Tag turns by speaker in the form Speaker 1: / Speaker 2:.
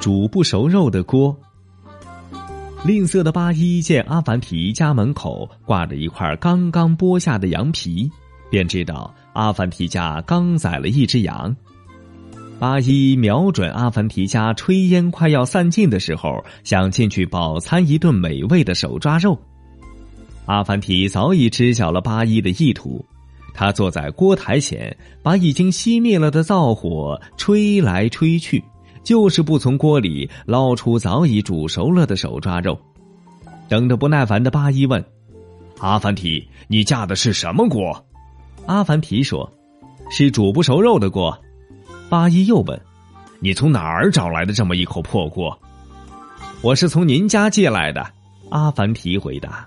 Speaker 1: 煮不熟肉的锅。吝啬的八一见阿凡提家门口挂着一块刚刚剥下的羊皮，便知道阿凡提家刚宰了一只羊。八一瞄准阿凡提家炊烟快要散尽的时候，想进去饱餐一顿美味的手抓肉。阿凡提早已知晓了八一的意图，他坐在锅台前，把已经熄灭了的灶火吹来吹去，就是不从锅里捞出早已煮熟了的手抓肉。等得不耐烦的八一问：“阿凡提，你架的是什么锅？”阿凡提说：“是煮不熟肉的锅。”八一又问：“你从哪儿找来的这么一口破锅？”我是从您家借来的。阿凡提回答。